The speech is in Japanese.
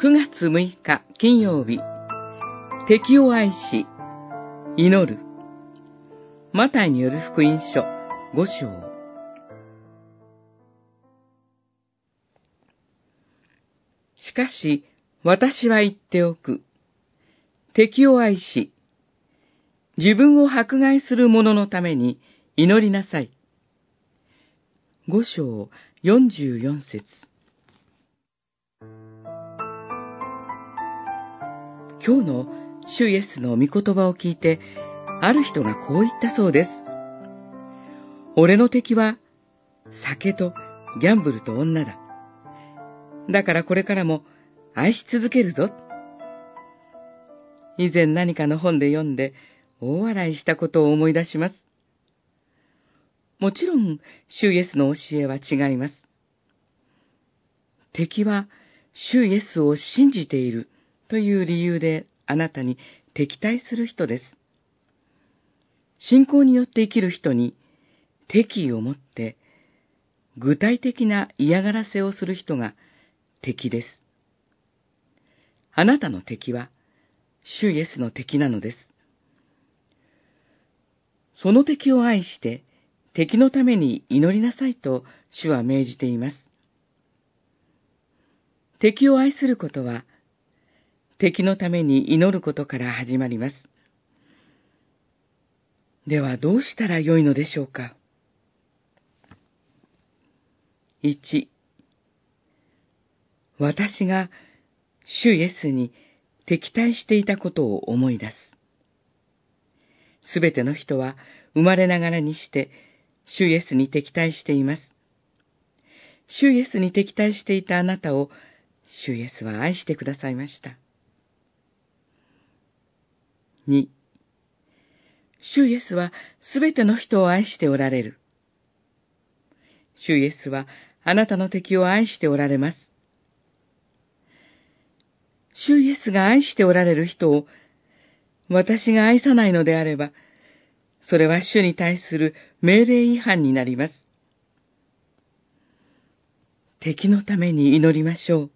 9月6日金曜日、敵を愛し、祈る。マタイによる福音書5章。しかし、私は言っておく。敵を愛し、自分を迫害する者のために祈りなさい。五章四十四節今日の主イエスの御言葉を聞いて、ある人がこう言ったそうです。俺の敵は酒とギャンブルと女だ。だからこれからも愛し続けるぞ。以前何かの本で読んで大笑いしたことを思い出します。もちろん、主イエスの教えは違います。敵は、主イエスを信じているという理由であなたに敵対する人です。信仰によって生きる人に敵意を持って具体的な嫌がらせをする人が敵です。あなたの敵は、主イエスの敵なのです。その敵を愛して、敵のために祈りなさいと主は命じています。敵を愛することは、敵のために祈ることから始まります。ではどうしたらよいのでしょうか ?1 私が主イエスに敵対していたことを思い出す。すべての人は生まれながらにして主イエスに敵対しています。主イエスに敵対していたあなたを主イエスは愛してくださいました。2. 主イエスはすべての人を愛しておられる。主イエスはあなたの敵を愛しておられます。主イエスが愛しておられる人を、私が愛さないのであれば、それは主に対する命令違反になります。敵のために祈りましょう。